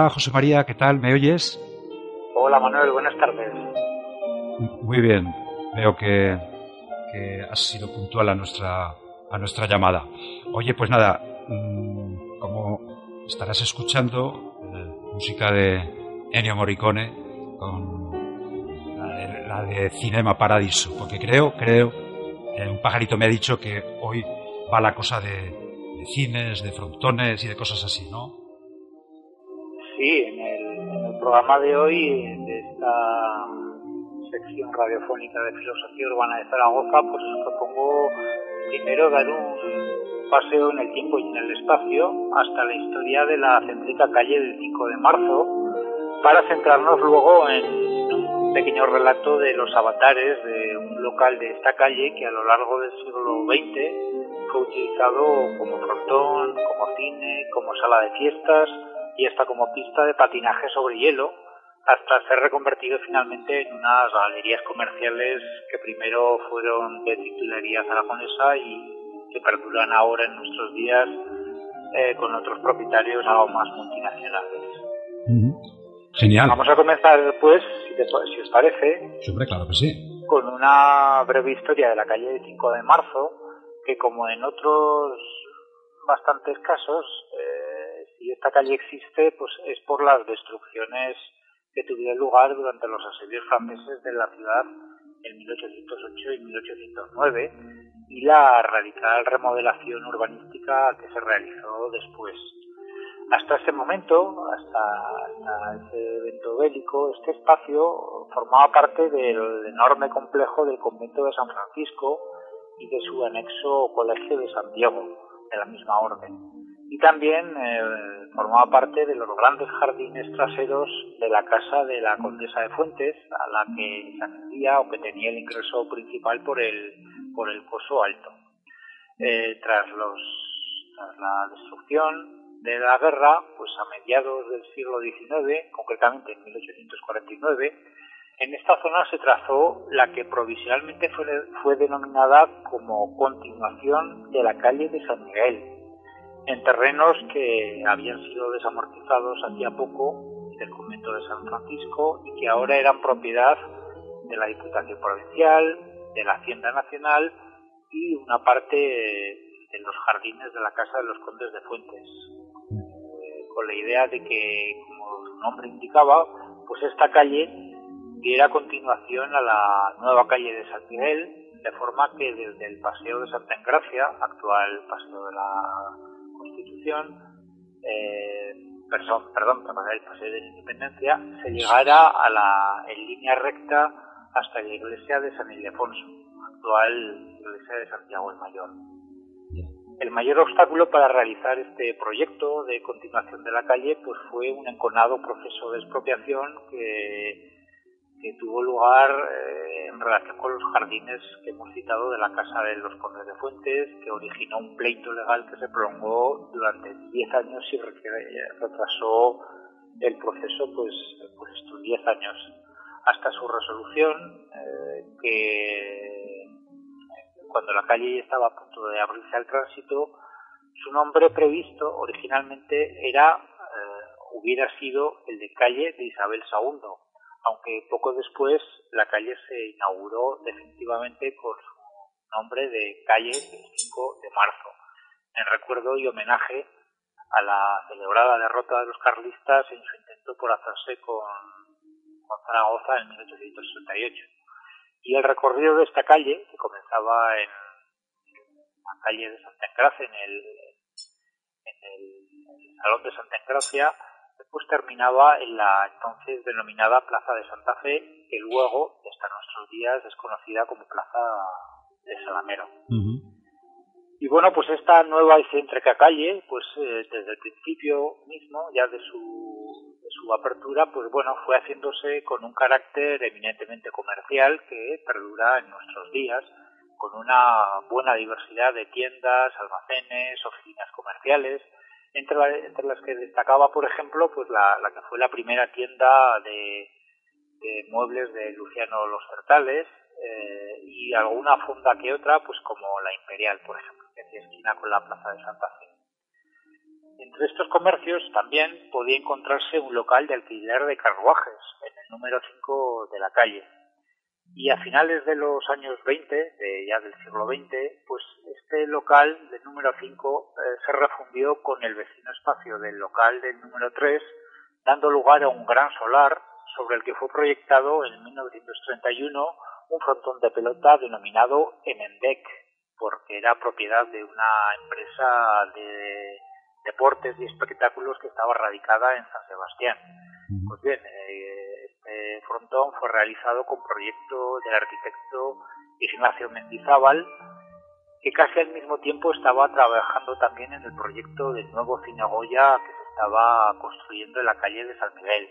Hola José María, ¿qué tal? ¿Me oyes? Hola Manuel, buenas tardes. Muy bien, veo que, que has sido puntual a nuestra, a nuestra llamada. Oye, pues nada, mm, como estarás escuchando eh, música de Ennio Morricone con la de, Cinema Paradiso, porque creo, creo, eh, un pajarito me ha dicho que hoy va la cosa de, de cines, de frontones y de cosas así, ¿no? Sí, en el, programa de hoy, de esta sección radiofónica de filosofía urbana de Zaragoza, pues os propongo primero dar un paseo en el tiempo y en el espacio hasta la historia de la céntrica calle del 5 de marzo, para centrarnos luego en un pequeño relato de los avatares de un local de esta calle que a lo largo del siglo XX fue utilizado como frontón, como cine, como sala de fiestas, y hasta como pista de patinaje sobre hielo, hasta ser reconvertido finalmente en unas galerías comerciales que primero fueron de titularidad aragonesa y que perduran ahora en nuestros días eh, con otros propietarios algo más multinacionales. Genial. Vamos a comenzar, pues, si, os parece, Siempre, claro que sí. con una breve historia de la calle 5 de marzo, que como en otros bastantes casos, eh, si esta calle existe, pues es por las destrucciones que tuvieron lugar durante los asedios franceses de la ciudad en 1808 y 1809 y la radical remodelación urbanística que se realizó después. Hasta ese momento, hasta, ese evento bélico, este espacio formaba parte del enorme complejo del convento de San Francisco y de su anexo Colegio de Santiago, de la misma orden y también eh, formaba parte de los grandes jardines traseros de la casa de la condesa de Fuentes, a la que se accedía o que tenía el ingreso principal por el, por el foso alto. Eh, tras, los, tras la destrucción de la guerra, pues a mediados del siglo XIX, concretamente en 1849, en esta zona se trazó la que provisionalmente fue, fue denominada como continuación de la calle de San Miguel, en terrenos que habían sido desamortizados hacía poco del convento de San Francisco y que ahora eran propiedad de la Diputación Provincial, de la Hacienda Nacional y una parte de los jardines de la Casa de los Condes de Fuentes, eh, con la idea de que, como su nombre indicaba, pues esta calle diera continuación a la nueva calle de San Miguel, de forma que desde el Paseo de Santa Engracia, actual Paseo de la Constitución, eh, perdón, perdón, para el paseo de la independencia, se llegara a la, en línea recta hasta la iglesia de San Ildefonso, actual iglesia de Santiago el Mayor. El mayor obstáculo para realizar este proyecto de continuación de la calle pues fue un enconado proceso de expropiación que que tuvo lugar eh, en relación con los jardines que hemos citado de la Casa de los Condes de Fuentes, que originó un pleito legal que se prolongó durante 10 años y retrasó el proceso pues, pues estos 10 años. Hasta su resolución, eh, que cuando la calle estaba a punto de abrirse al tránsito, su nombre previsto originalmente era, eh, hubiera sido el de calle de Isabel II, aunque poco después la calle se inauguró definitivamente con su nombre de calle 5 de marzo, en recuerdo y homenaje a la celebrada derrota de los carlistas en su intento por hacerse con, Zaragoza en 1868. Y el recorrido de esta calle, que comenzaba en la calle de Santa Engracia, en el, en el Salón de Santa Engracia, Después terminaba en la entonces denominada Plaza de Santa Fe, que luego, hasta nuestros días, es conocida como Plaza de Salamero. Y bueno, pues esta nueva y céntrica calle, pues eh, desde el principio mismo, ya de su, de su apertura, pues bueno, fue haciéndose con un carácter eminentemente comercial que perdura en nuestros días, con una buena diversidad de tiendas, almacenes, oficinas comerciales, entre, las que destacaba, por ejemplo, pues la, la que fue la primera tienda de, muebles de Luciano Los Certales eh, y alguna fonda que otra, pues como la Imperial, por ejemplo, que hacía esquina con la Plaza de Santa Fe. Entre estos comercios también podía encontrarse un local de alquiler de carruajes en el número 5 de la calle. Y a finales de los años 20, de ya del siglo XX, pues este local del número 5 eh, se refundió con el vecino espacio del local del número 3, dando lugar a un gran solar sobre el que fue proyectado en 1931 un frontón de pelota denominado Emendec, porque era propiedad de una empresa de deportes y espectáculos que estaba radicada en San Sebastián. Pues bien, eh, este frontón fue realizado con proyecto del arquitecto Ignacio Mendizábal, que casi al mismo tiempo estaba trabajando también en el proyecto del nuevo Cine Goya que se estaba construyendo en la calle de San Miguel.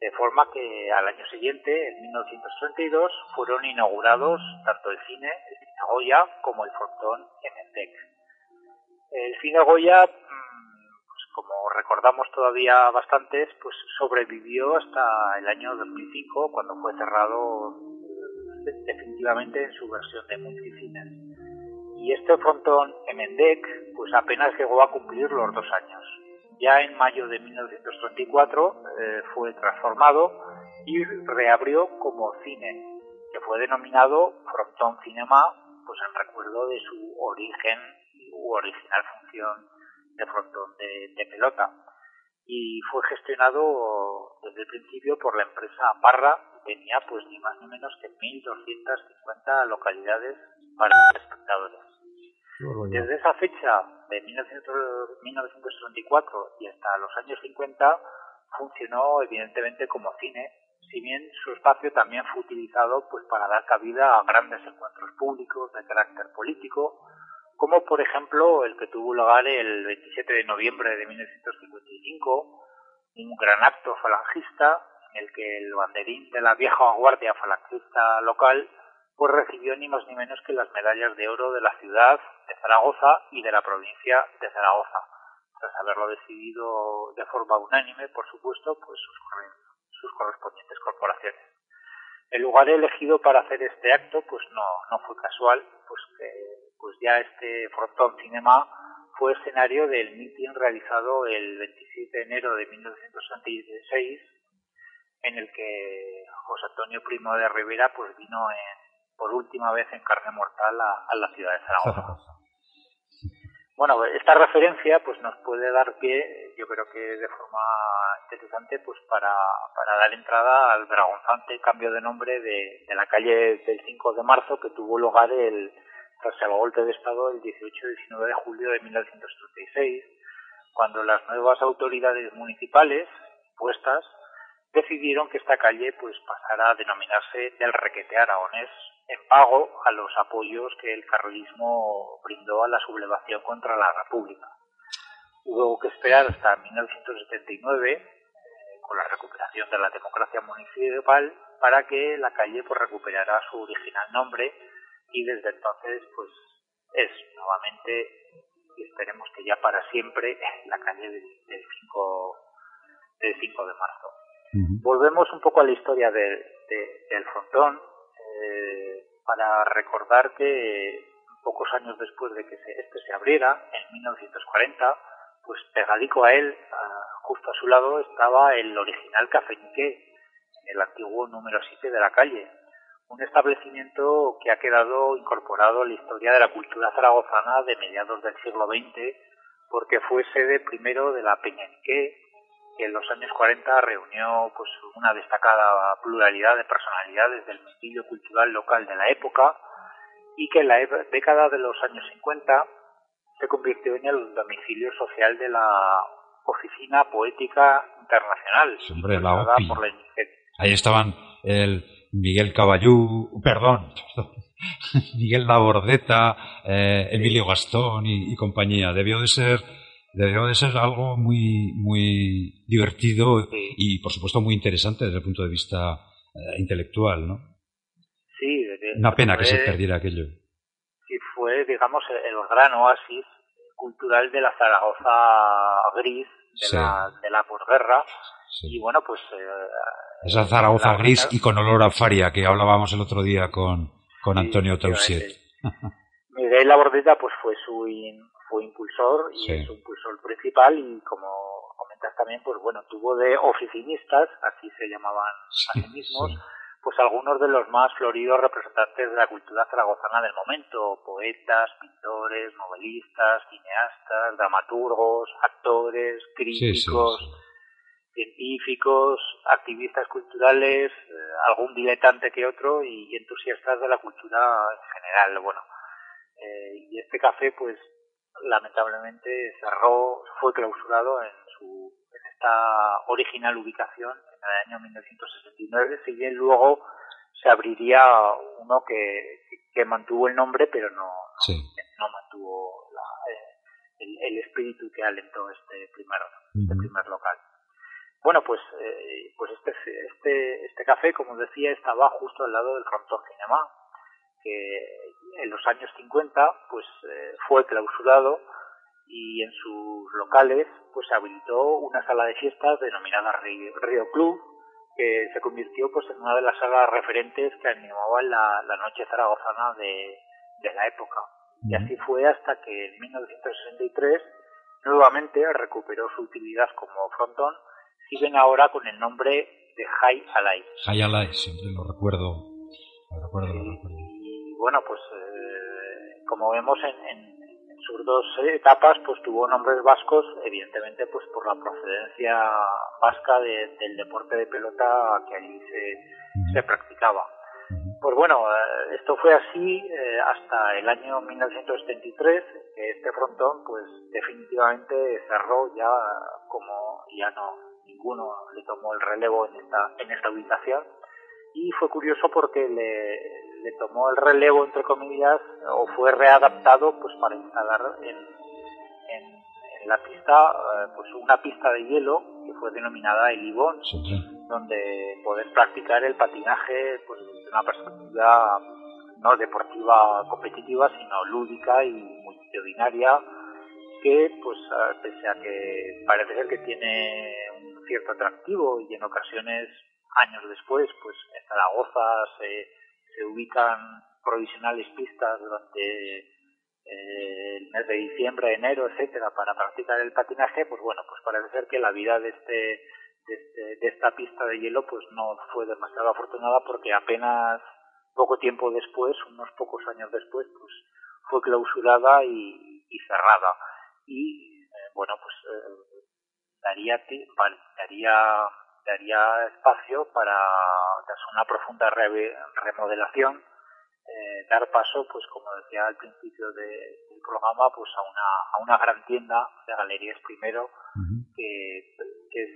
De forma que al año siguiente, en 1932, fueron inaugurados tanto el cine, el Cine Goya, como el frontón en. El cine Goya, mm, como recordamos todavía bastantes, pues sobrevivió hasta el año 2005, cuando fue cerrado eh, definitivamente en su versión de multicines. Y este frontón Emendec, pues apenas llegó a cumplir los dos años. Ya en mayo de 1934 eh, fue transformado y reabrió como cine, que fue denominado Frontón Cinema, pues en recuerdo de su origen u original función de frontón de, pelota. Y fue gestionado desde el principio por la empresa Parra, que tenía pues ni más ni menos que 1.250 localidades para espectadores. Desde esa fecha de 1934 y hasta los años 50 funcionó evidentemente como cine, si bien su espacio también fue utilizado pues para dar cabida a grandes encuentros públicos de carácter político, como por ejemplo el que tuvo lugar el 27 de noviembre de 1955, un gran acto falangista en el que el banderín de la vieja guardia falangista local pues recibió ni más ni menos que las medallas de oro de la ciudad de Zaragoza y de la provincia de Zaragoza, tras haberlo decidido de forma unánime, por supuesto, pues sus, correspondientes corporaciones. El lugar elegido para hacer este acto pues no, no fue casual, pues que pues ya este Frontón Cinema fue escenario del mitin realizado el 27 de enero de 1966, en el que José Antonio Primo de Rivera pues vino en, por última vez en carne mortal a, la ciudad de Zaragoza. Bueno, esta referencia pues nos puede dar pie, yo creo que de forma interesante, pues para, para dar entrada al vergonzante cambio de nombre de, de la calle del 5 de marzo que tuvo lugar el, tras el golpe de Estado el 18 y 19 de julio de 1936, cuando las nuevas autoridades municipales puestas decidieron que esta calle pues pasara a denominarse del Requete Aragonés en pago a los apoyos que el carlismo brindó a la sublevación contra la República. Hubo que esperar hasta 1979, eh, con la recuperación de la democracia municipal, para que la calle pues, recuperara su original nombre y desde entonces pues es nuevamente y esperemos que ya para siempre la calle del, 5 del 5 de marzo. Volvemos un poco a la historia del frontón eh, para recordar que pocos años después de que este se abriera, en 1940, pues pegadico a él, justo a su lado, estaba el original Café Niqué, el antiguo número 7 de la calle, un establecimiento que ha quedado incorporado a la historia de la cultura zaragozana de mediados del siglo XX, porque fue sede primero de la Peñanique, que en los años 40 reunió pues una destacada pluralidad de personalidades del estilo cultural local de la época y que en la década de los años 50 se convirtió en el domicilio social de la Oficina Poética Internacional, Hombre, la Ahí estaban el Miguel Caballú, perdón, Miguel Labordeta, eh, Emilio Gastón y, compañía. Debió de ser debió de ser algo muy muy divertido y por supuesto muy interesante desde el punto de vista eh, intelectual, ¿no? Sí, una pena que se perdiera aquello. Sí, fue, digamos, el gran oasis cultural de la Zaragoza gris de, la, de la posguerra. Y bueno, pues eh, esa Zaragoza gris y con olor a faria que hablábamos el otro día con, con Antonio Tausier. Miguel Labordeta pues fue su fue impulsor y es un impulsor principal y como comentas también, pues bueno, tuvo de oficinistas, así se llamaban a sí mismos, pues algunos de los más floridos representantes de la cultura zaragozana del momento, poetas, pintores, novelistas, cineastas, dramaturgos, actores, críticos, científicos, activistas culturales, eh, algún diletante que otro y entusiastas de la cultura en general. Bueno, eh, y este café, pues lamentablemente cerró, fue clausurado en su en esta original ubicación en el año 1969, si bien luego se abriría uno que, que mantuvo el nombre, pero no, no, mantuvo eh, el, espíritu que alentó este primer, este primer local. Bueno, pues, eh, pues este, este, este café, como decía, estaba justo al lado del Frontón Cinema, que en los años 50 pues eh, fue clausurado y en sus locales pues se habilitó una sala de fiestas denominada Río Club que se convirtió pues en una de las salas referentes que animaban la, la noche zaragozana de, de la época. Y así fue hasta que en 1963 nuevamente recuperó su utilidad como frontón siguen ahora con el nombre de High Alive High Alive siempre lo recuerdo lo recuerdo, lo recuerdo. y bueno pues eh, como vemos en, en sus dos etapas pues tuvo nombres vascos evidentemente pues por la procedencia vasca del deporte de pelota que allí se, se practicaba. Pues bueno eh, esto fue así eh, hasta el año 1973 que este frontón pues definitivamente cerró ya como ya no ninguno le tomó el relevo en esta en esta ubicación. Y fue curioso porque le, le tomó el relevo, entre comillas, o fue readaptado pues para instalar en, en, la pista eh, pues una pista de hielo que fue denominada el Ibón, donde poder practicar el patinaje pues desde una perspectiva no deportiva competitiva, sino lúdica y multitudinaria, que pues pese a que parece ser que tiene cierto atractivo y en ocasiones años después pues en Zaragoza se ubican provisionales pistas durante eh, el mes de diciembre, enero, etcétera, para practicar el patinaje, pues bueno, pues parece ser que la vida de este, de, este, esta pista de hielo pues no fue demasiado afortunada porque apenas poco tiempo después, unos pocos años después, pues fue clausurada y, y cerrada. Y eh, bueno, pues eh, daría, daría daría espacio para, tras una profunda remodelación, eh, dar paso, pues como decía al principio del programa, pues a una, a una gran tienda de galerías primero, que, es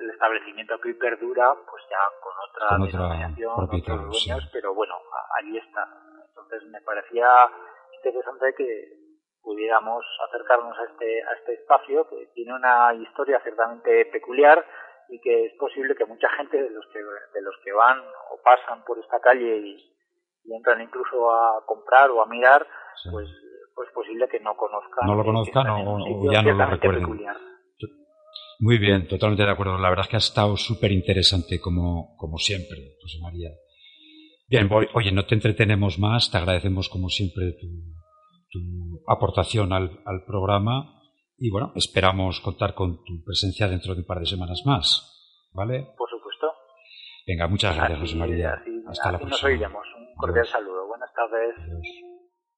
el establecimiento que hoy perdura, pues ya con otra denominación, otros dueños, pero bueno, allí está. Entonces me parecía interesante que pudiéramos acercarnos a este, a este espacio que tiene una historia ciertamente peculiar y que es posible que mucha gente de los que de los que van o pasan por esta calle y, entran incluso a comprar o a mirar pues pues posible que no conozcan no lo conozcan o, ya no lo recuerden. muy bien totalmente de acuerdo. La verdad es que ha estado súper interesante como como siempre José María. Bien voy, oye no te entretenemos más. Te agradecemos como siempre tu, tu aportación al, al programa y bueno, esperamos contar con tu presencia dentro de un par de semanas más. ¿Vale? Por supuesto. Venga, muchas gracias, José María. Hasta la próxima. Nos oiremos. Un cordial saludo. Buenas tardes.